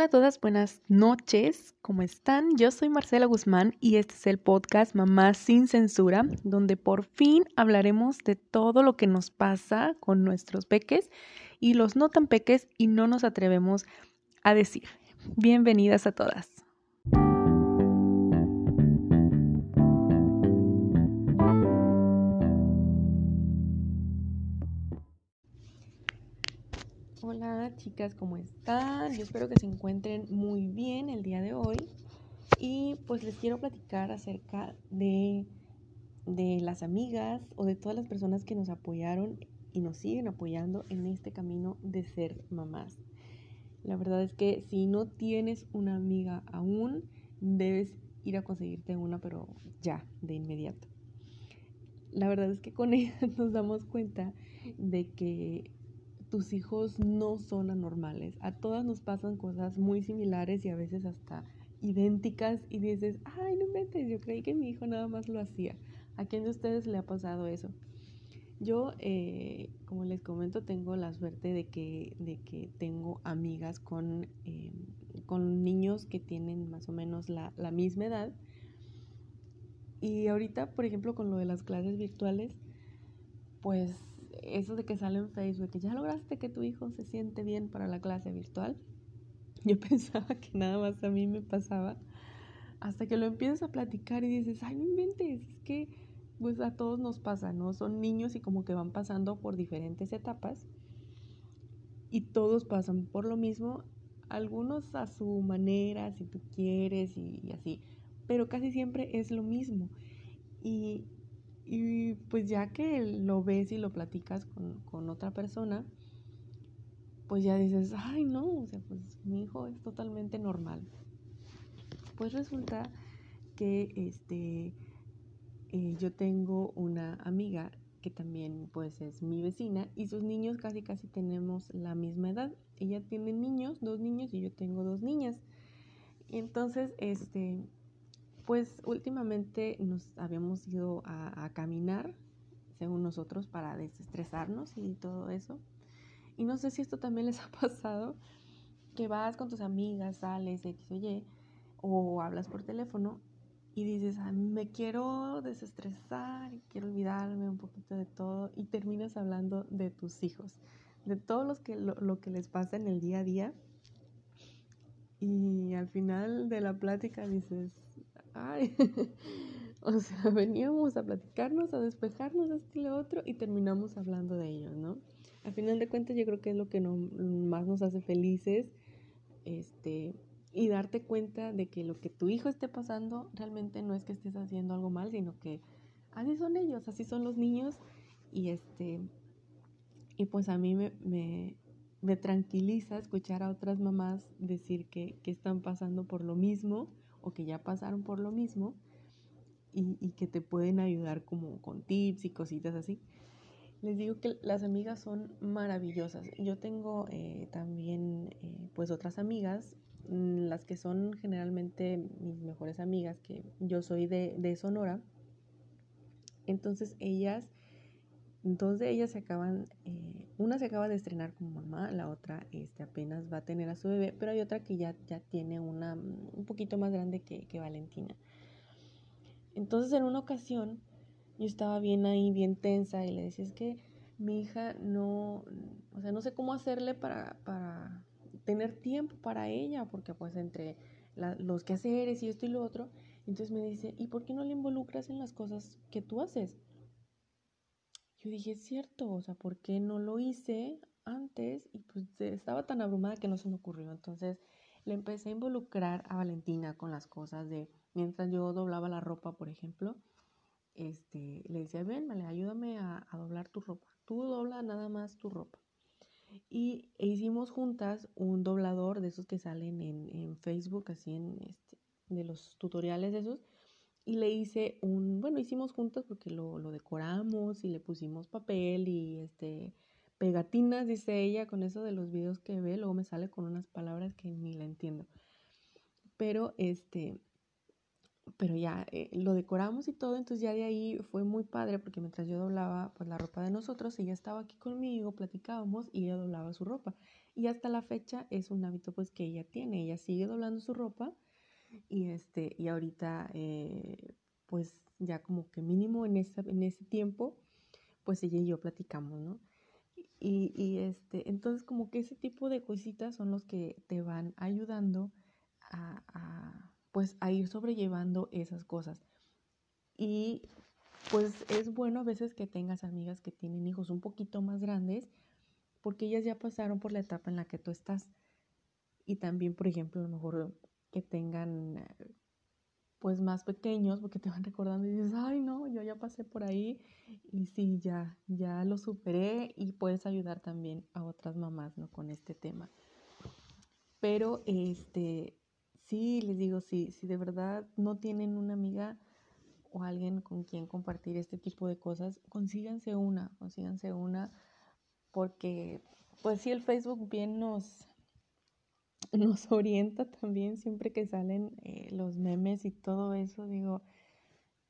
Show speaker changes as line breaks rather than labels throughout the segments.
Hola a todas, buenas noches, ¿cómo están? Yo soy Marcela Guzmán y este es el podcast Mamá sin Censura, donde por fin hablaremos de todo lo que nos pasa con nuestros peques y los no tan peques y no nos atrevemos a decir. Bienvenidas a todas. Hola chicas, ¿cómo están? Yo espero que se encuentren muy bien el día de hoy y pues les quiero platicar acerca de, de las amigas o de todas las personas que nos apoyaron y nos siguen apoyando en este camino de ser mamás. La verdad es que si no tienes una amiga aún, debes ir a conseguirte una, pero ya, de inmediato. La verdad es que con ella nos damos cuenta de que tus hijos no son anormales. A todas nos pasan cosas muy similares y a veces hasta idénticas y dices, ay, no inventes, yo creí que mi hijo nada más lo hacía. ¿A quién de ustedes le ha pasado eso? Yo, eh, como les comento, tengo la suerte de que, de que tengo amigas con, eh, con niños que tienen más o menos la, la misma edad. Y ahorita, por ejemplo, con lo de las clases virtuales, pues eso de que sale en Facebook, que ya lograste que tu hijo se siente bien para la clase virtual, yo pensaba que nada más a mí me pasaba, hasta que lo empiezas a platicar y dices, ay, no inventes, es que pues a todos nos pasa, ¿no? Son niños y como que van pasando por diferentes etapas y todos pasan por lo mismo, algunos a su manera, si tú quieres y, y así, pero casi siempre es lo mismo. Y, y pues ya que lo ves y lo platicas con, otra persona, pues ya dices, ay no, o sea, pues mi hijo es totalmente normal. Pues resulta que este, eh, yo tengo una amiga que también pues es mi vecina y sus niños casi casi tenemos la misma edad. Ella tiene niños, dos niños y yo tengo dos niñas. Entonces, este, pues últimamente nos habíamos ido a, caminar, según nosotros, para desestresarnos y todo eso. Y no sé si esto también les ha pasado, que vas con tus amigas, sales, X o o hablas por teléfono y dices, me quiero desestresar, quiero olvidarme un poquito de todo, y terminas hablando de tus hijos, de todo los que, lo que les pasa en el día a día. Y al final de la plática dices, ay, o sea, veníamos a platicarnos, a despejarnos, esto y lo otro, y terminamos hablando de ellos, ¿no? Al final de cuentas, yo creo que es lo que más nos hace felices, este, y darte cuenta de que lo que tu hijo esté pasando realmente no es que estés haciendo algo mal, sino que así son ellos, así son los niños, y este, y pues a mí me, me, me tranquiliza escuchar a otras mamás decir que, que están pasando por lo mismo o que ya pasaron por lo mismo y, que te pueden ayudar como con tips y cositas así. Les digo que las amigas son maravillosas. Yo tengo eh, también eh, pues otras amigas, mm, las que son generalmente mis mejores amigas, que yo soy de, de Sonora. Entonces ellas, dos de ellas se acaban, eh, una se acaba de estrenar como mamá, la otra este, apenas va a tener a su bebé, pero hay otra que ya, ya tiene una un poquito más grande que, que Valentina. Entonces en una ocasión yo estaba bien ahí, bien tensa y le decía, es que mi hija no, o sea, no sé cómo hacerle para, para tener tiempo para ella, porque pues entre los quehaceres y esto y lo otro, entonces me dice, ¿y por qué no le involucras en las cosas que tú haces? Yo dije, cierto, o sea, ¿por qué no lo hice antes? Y pues estaba tan abrumada que no se me ocurrió. Entonces le empecé a involucrar a Valentina con las cosas de, mientras yo doblaba la ropa, por ejemplo, este, le decía, ven, vale, ayúdame a, doblar tu ropa. Tú dobla nada más tu ropa. Y e hicimos juntas un doblador de esos que salen en, en Facebook, así en este, de los tutoriales de esos y le hice un, bueno, hicimos juntas porque lo, lo, decoramos y le pusimos papel y este pegatinas, dice ella, con eso de los videos que ve, luego me sale con unas palabras que ni la entiendo. Pero este, pero ya eh, lo decoramos y todo, entonces ya de ahí fue muy padre porque mientras yo doblaba pues la ropa de nosotros, ella estaba aquí conmigo, platicábamos y ella doblaba su ropa. Y hasta la fecha es un hábito pues que ella tiene, ella sigue doblando su ropa y este y ahorita eh, pues ya como que mínimo en, en ese tiempo pues ella y yo platicamos, ¿no? Y, y, este, entonces como que ese tipo de cositas son los que te van ayudando a, a, pues a ir sobrellevando esas cosas. Y pues es bueno a veces que tengas amigas que tienen hijos un poquito más grandes porque ellas ya pasaron por la etapa en la que tú estás. Y también, por ejemplo, a lo mejor que tengan pues más pequeños porque te van recordando y dices, ay no, yo ya pasé por ahí y sí, ya, ya lo superé y puedes ayudar también a otras mamás, ¿no? Con este tema. Pero, este, sí, les digo, sí, si de verdad no tienen una amiga o alguien con quien compartir este tipo de cosas, consíganse una, consíganse una, porque, pues sí, el Facebook bien nos, nos orienta también siempre que salen eh, los memes y todo eso. Digo,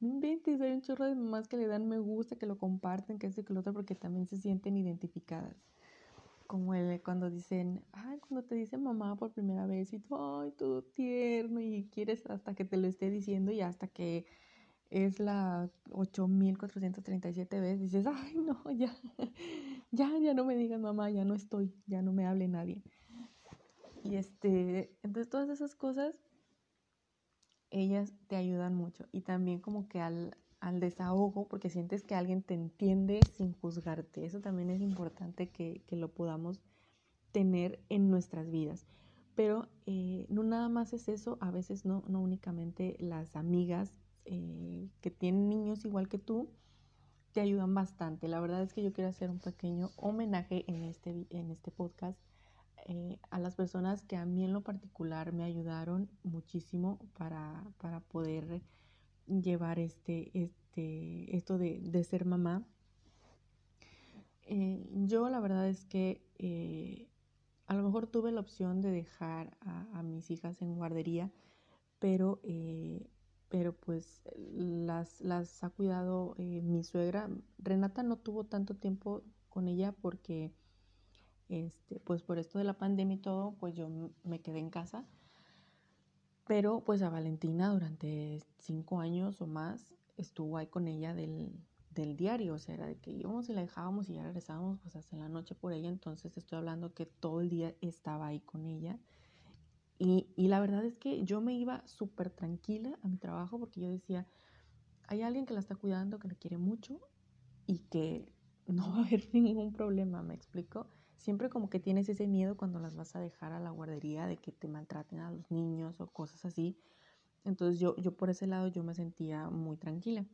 inventes, hay un chorro de mamás que le dan me gusta, que lo comparten, que esto y que lo otro, porque también se sienten identificadas. Como el, cuando dicen, ay, cuando te dicen mamá por primera vez y tú, ay, todo tierno y quieres hasta que te lo esté diciendo y hasta que es la 8437 veces, dices, ay, no, ya, ya, ya no me digan mamá, ya no estoy, ya no me hable nadie. Y este, entonces todas esas cosas, ellas te ayudan mucho. Y también como que al, al desahogo, porque sientes que alguien te entiende sin juzgarte. Eso también es importante que, que lo podamos tener en nuestras vidas. Pero eh, no nada más es eso, a veces no, no únicamente las amigas eh, que tienen niños igual que tú, te ayudan bastante. La verdad es que yo quiero hacer un pequeño homenaje en este, en este podcast eh, a las personas que a mí en lo particular me ayudaron muchísimo para, para poder llevar este, este, esto de, de ser mamá. Eh, yo la verdad es que eh, a lo mejor tuve la opción de dejar a, mis hijas en guardería, pero, pero pues las, las ha cuidado mi suegra. Renata no tuvo tanto tiempo con ella porque este, pues por esto de la pandemia y todo, pues yo me quedé en casa. Pero pues a Valentina durante cinco años o más estuvo ahí con ella del, del diario, o sea, era de que íbamos y la dejábamos y ya regresábamos pues hasta la noche por ella, entonces estoy hablando que todo el día estaba ahí con ella. Y, y la verdad es que yo me iba súper tranquila a mi trabajo porque yo decía, hay alguien que la está cuidando, que la quiere mucho y que no va a haber ningún problema, me explico siempre como que tienes ese miedo cuando las vas a dejar a la guardería de que te maltraten a los niños o cosas así. Entonces yo, yo por ese lado yo me sentía muy tranquila.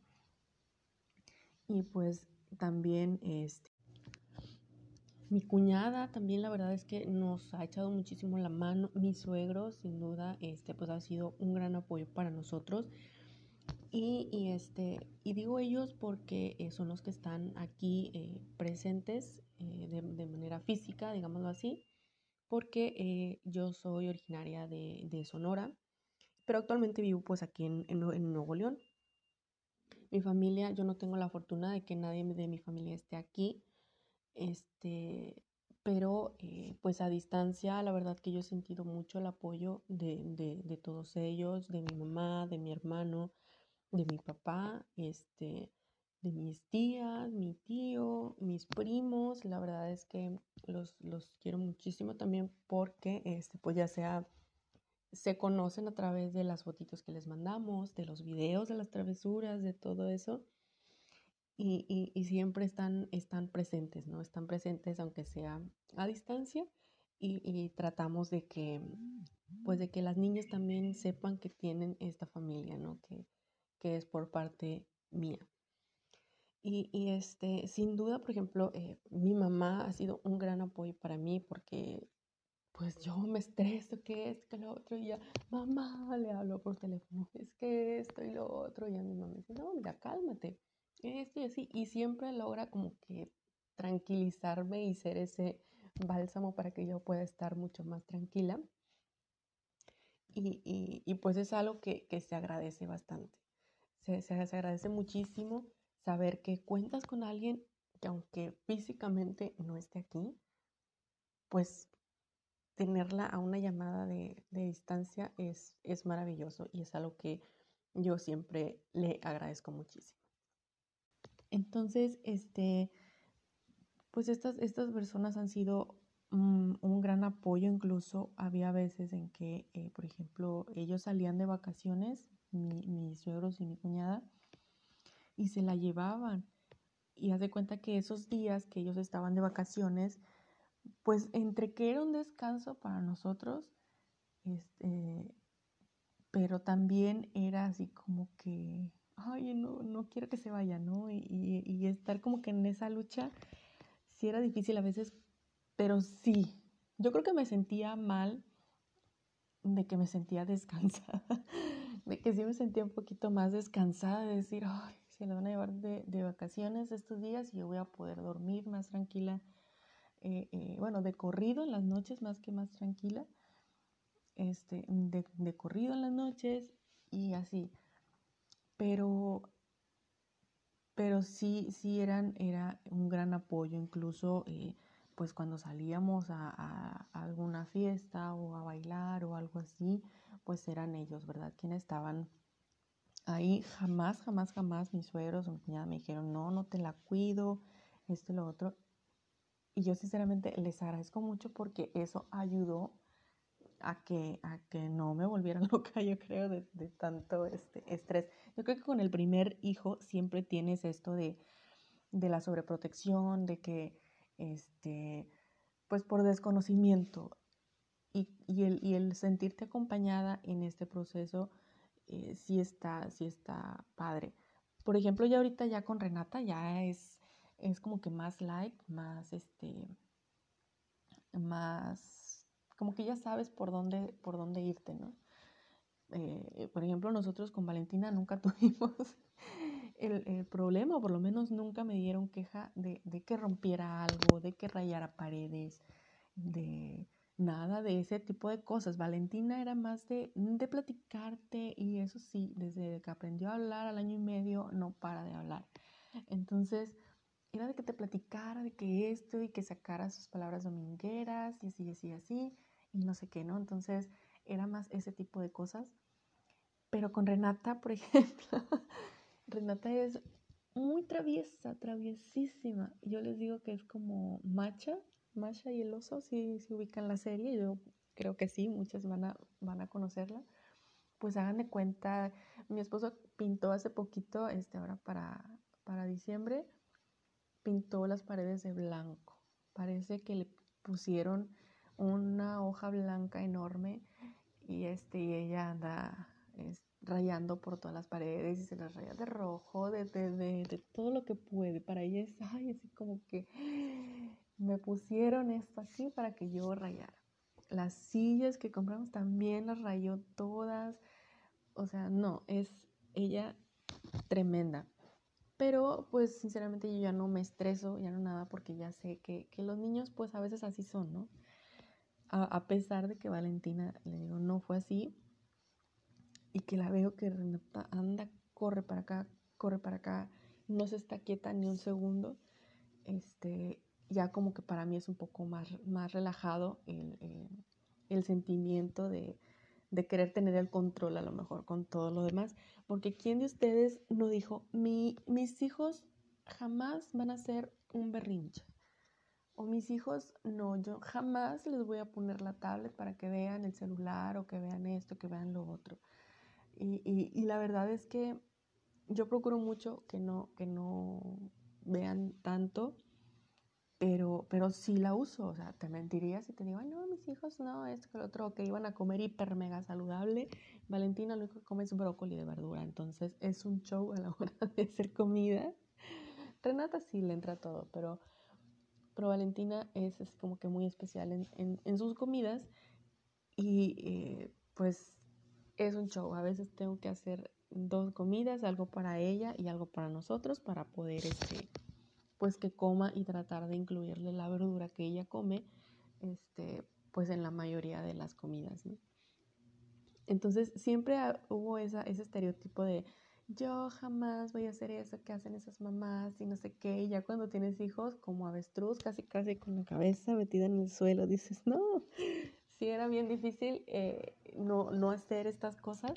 Y pues también este, mi cuñada también la verdad es que nos ha echado muchísimo la mano. Mi suegro sin duda este, pues ha sido un gran apoyo para nosotros. Y, y, este, y digo ellos porque eh, son los que están aquí eh, presentes eh, de, de, manera física, digámoslo así, porque eh, yo soy originaria de, de, Sonora, pero actualmente vivo pues aquí en, en, Nuevo León. Mi familia, yo no tengo la fortuna de que nadie de mi familia esté aquí, este, pero eh, pues a distancia, la verdad que yo he sentido mucho el apoyo de, de, de todos ellos, de mi mamá, de mi hermano, de mi papá, este, de mis tías, mi tío, mis primos. La verdad es que los, los quiero muchísimo también porque este, pues ya sea se conocen a través de las fotitos que les mandamos, de los videos, de las travesuras, de todo eso. Y, y, y siempre están, están presentes, ¿no? Están presentes aunque sea a distancia y, y, tratamos de que, pues de que las niñas también sepan que tienen esta familia, ¿no? Que, que es por parte mía. Y, y, este, sin duda, por ejemplo, eh, mi mamá ha sido un gran apoyo para mí porque pues yo me estreso, que esto, que lo otro, y ya, mamá, le hablo por teléfono, es que esto y lo otro, y a mi mamá dice, no, mira, cálmate, esto y así, y siempre logra como que tranquilizarme y ser ese bálsamo para que yo pueda estar mucho más tranquila. y, pues es algo que, se agradece bastante. Se, se, agradece muchísimo saber que cuentas con alguien que aunque físicamente no esté aquí, pues tenerla a una llamada de, distancia es, es maravilloso y es algo que yo siempre le agradezco muchísimo. Entonces, este, pues estas, estas personas han sido un gran apoyo, incluso había veces en que, eh, por ejemplo, ellos salían de vacaciones, mis suegros y mi cuñada, y se la llevaban. Y haz de cuenta que esos días que ellos estaban de vacaciones, pues entre que era un descanso para nosotros, este, pero también era así como que, ay, no, no quiero que se vaya, ¿no? Y, y, estar como que en esa lucha, sí era difícil a veces, pero sí, yo creo que me sentía mal de que me sentía descansada, de que sí me sentía un poquito más descansada, de decir, ay, se le van a llevar de, de vacaciones estos días y yo voy a poder dormir más tranquila eh, eh, bueno, de corrido en las noches más que más tranquila, este, de, corrido en las noches y así. Pero, pero sí, sí eran, era un gran apoyo, incluso eh, pues cuando salíamos a, a, alguna fiesta o a bailar o algo así, pues eran ellos, ¿verdad? Quienes estaban ahí. Jamás, jamás, jamás mis suegros o mi cuñada me dijeron, no, no te la cuido, esto y lo otro. Y yo sinceramente les agradezco mucho porque eso ayudó a que, a que no me volviera loca, yo creo, de, tanto este estrés. Yo creo que con el primer hijo siempre tienes esto de, la sobreprotección, de que, este, pues por desconocimiento y, el, el, sentirte acompañada en este proceso, eh, sí, está, sí está padre. Por ejemplo, ya ahorita ya con Renata ya es es como que más light, más este, más, como que ya sabes por dónde, por dónde irte, ¿no? Eh, por ejemplo, nosotros con Valentina nunca tuvimos el, problema, o por lo menos nunca me dieron queja de, que rompiera algo, de que rayara paredes, de nada de ese tipo de cosas. Valentina era más de, de platicarte y eso sí, desde que aprendió a hablar al año y medio no para de hablar. Entonces, era de que te platicara de que esto y que sacara sus palabras domingueras y así, así, así, y no sé qué, ¿no? Entonces era más ese tipo de cosas. Pero con Renata, por ejemplo, Renata es muy traviesa, traviesísima. Yo les digo que es como Macha, Macha y el oso, si ubican la serie, yo creo que sí, muchas van a, van a conocerla. Pues hagan de cuenta, mi esposo pintó hace poquito, este, ahora para, para diciembre, pintó las paredes de blanco. Parece que le pusieron una hoja blanca enorme y este y ella anda rayando por todas las paredes y se las raya de rojo, de, de, de, todo lo que puede. Para ella es, ay, así como que me pusieron esto así para que yo rayara. Las sillas que compramos también las rayó todas. O sea, no, es ella tremenda. Pero pues sinceramente yo ya no me estreso, ya no nada, porque ya sé que, los niños pues a veces así son, ¿no? A, pesar de que Valentina, le digo, no fue así, y que la veo que Renata anda, corre para acá, corre para acá, no se está quieta ni un segundo, este, ya como que para mí es un poco más, más relajado el, el sentimiento de, de querer tener el control a lo mejor con todo lo demás. Porque ¿quién de ustedes no dijo, Mi, mis hijos jamás van a ser un berrinche? O mis hijos, no, yo jamás les voy a poner la tablet para que vean el celular o que vean esto, que vean lo otro. Y, y, y la verdad es que yo procuro mucho que no, que no vean tanto pero, pero sí la uso, o sea, te mentiría si te digo, ay, no, mis hijos no, esto que lo otro, que iban a comer hiper mega saludable. Valentina lo único que come es brócoli de verdura, entonces es un show a la hora de hacer comida. Renata sí le entra todo, pero, pero Valentina es, es como que muy especial en, en, en sus comidas y eh, pues es un show. A veces tengo que hacer dos comidas, algo para ella y algo para nosotros para poder este, pues que coma y tratar de incluirle la verdura que ella come, este, pues en la mayoría de las comidas. Entonces siempre hubo esa, ese estereotipo de yo jamás voy a hacer eso que hacen esas mamás y no sé qué. Y ya cuando tienes hijos, como avestruz, casi casi con la cabeza metida en el suelo, dices, no, sí era bien difícil eh, no, no hacer estas cosas.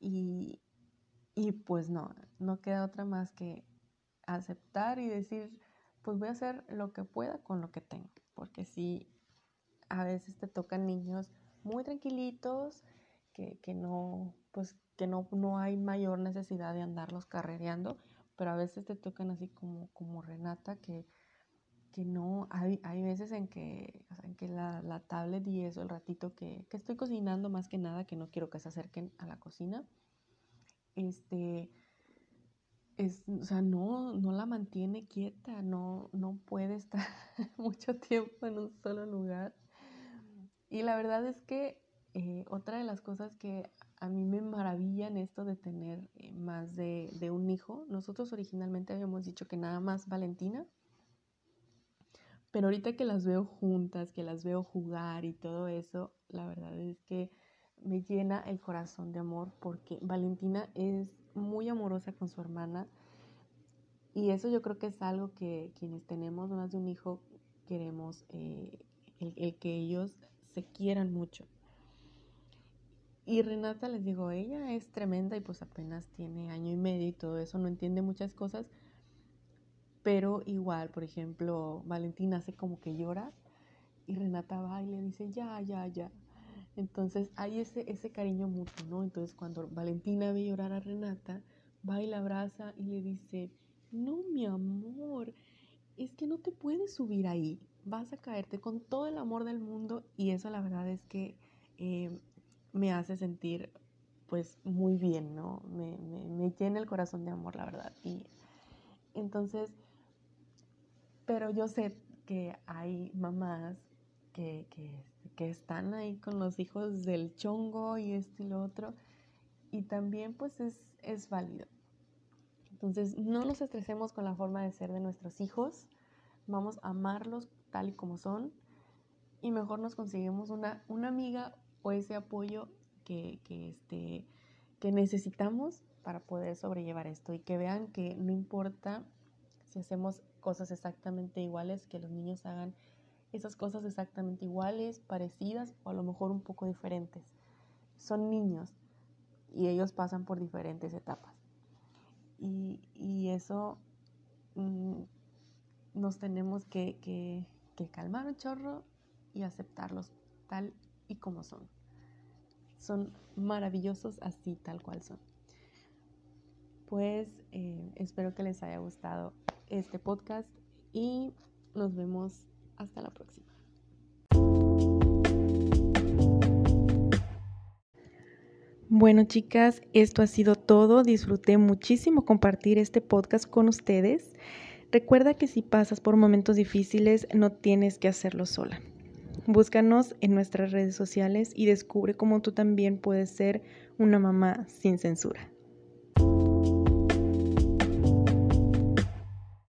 Y, y pues no, no queda otra más que aceptar y decir, pues voy a hacer lo que pueda con lo que tengo. Porque sí, a veces te tocan niños muy tranquilitos, que, que no, pues que no, no hay mayor necesidad de andarlos carrereando, pero a veces te tocan así como, como Renata, que, que no, hay, hay veces en que, en que la, la, tablet y eso, el ratito que, que, estoy cocinando más que nada, que no quiero que se acerquen a la cocina, este, es, o sea, no, no la mantiene quieta, no, no puede estar mucho tiempo en un solo lugar. Y la verdad es que eh, otra de las cosas que a mí me maravillan esto de tener eh, más de, de, un hijo. Nosotros originalmente habíamos dicho que nada más Valentina, pero ahorita que las veo juntas, que las veo jugar y todo eso, la verdad es que me llena el corazón de amor porque Valentina es muy amorosa con su hermana y eso yo creo que es algo que quienes tenemos más de un hijo queremos, eh, el, que ellos se quieran mucho. Y Renata, les digo, ella es tremenda y pues apenas tiene año y medio y todo eso, no entiende muchas cosas, pero igual, por ejemplo, Valentina hace como que llora y Renata va y le dice, ya, ya, ya. Entonces hay ese, ese cariño mutuo, ¿no? Entonces cuando Valentina ve llorar a Renata, va y la abraza y le dice, no, mi amor, es que no te puedes subir ahí, vas a caerte con todo el amor del mundo y eso la verdad es que... Eh, me hace sentir pues muy bien, ¿no? Me, me, llena el corazón de amor, la verdad. Y entonces, pero yo sé que hay mamás que, que, que, están ahí con los hijos del chongo y esto y lo otro, y también pues es, es válido. Entonces, no nos estresemos con la forma de ser de nuestros hijos, vamos a amarlos tal y como son, y mejor nos conseguimos una, una amiga o ese apoyo que, que, este, que necesitamos para poder sobrellevar esto y que vean que no importa si hacemos cosas exactamente iguales, que los niños hagan esas cosas exactamente iguales, parecidas o a lo mejor un poco diferentes. Son niños y ellos pasan por diferentes etapas. Y, y eso mm, nos tenemos que, que, que calmar un chorro y aceptarlos tal y como son son maravillosos así tal cual son. Pues eh, espero que les haya gustado este podcast y nos vemos hasta la próxima. Bueno chicas, esto ha sido todo. Disfruté muchísimo compartir este podcast con ustedes. Recuerda que si pasas por momentos difíciles no tienes que hacerlo sola. Búscanos en nuestras redes sociales y descubre cómo tú también puedes ser una mamá sin censura.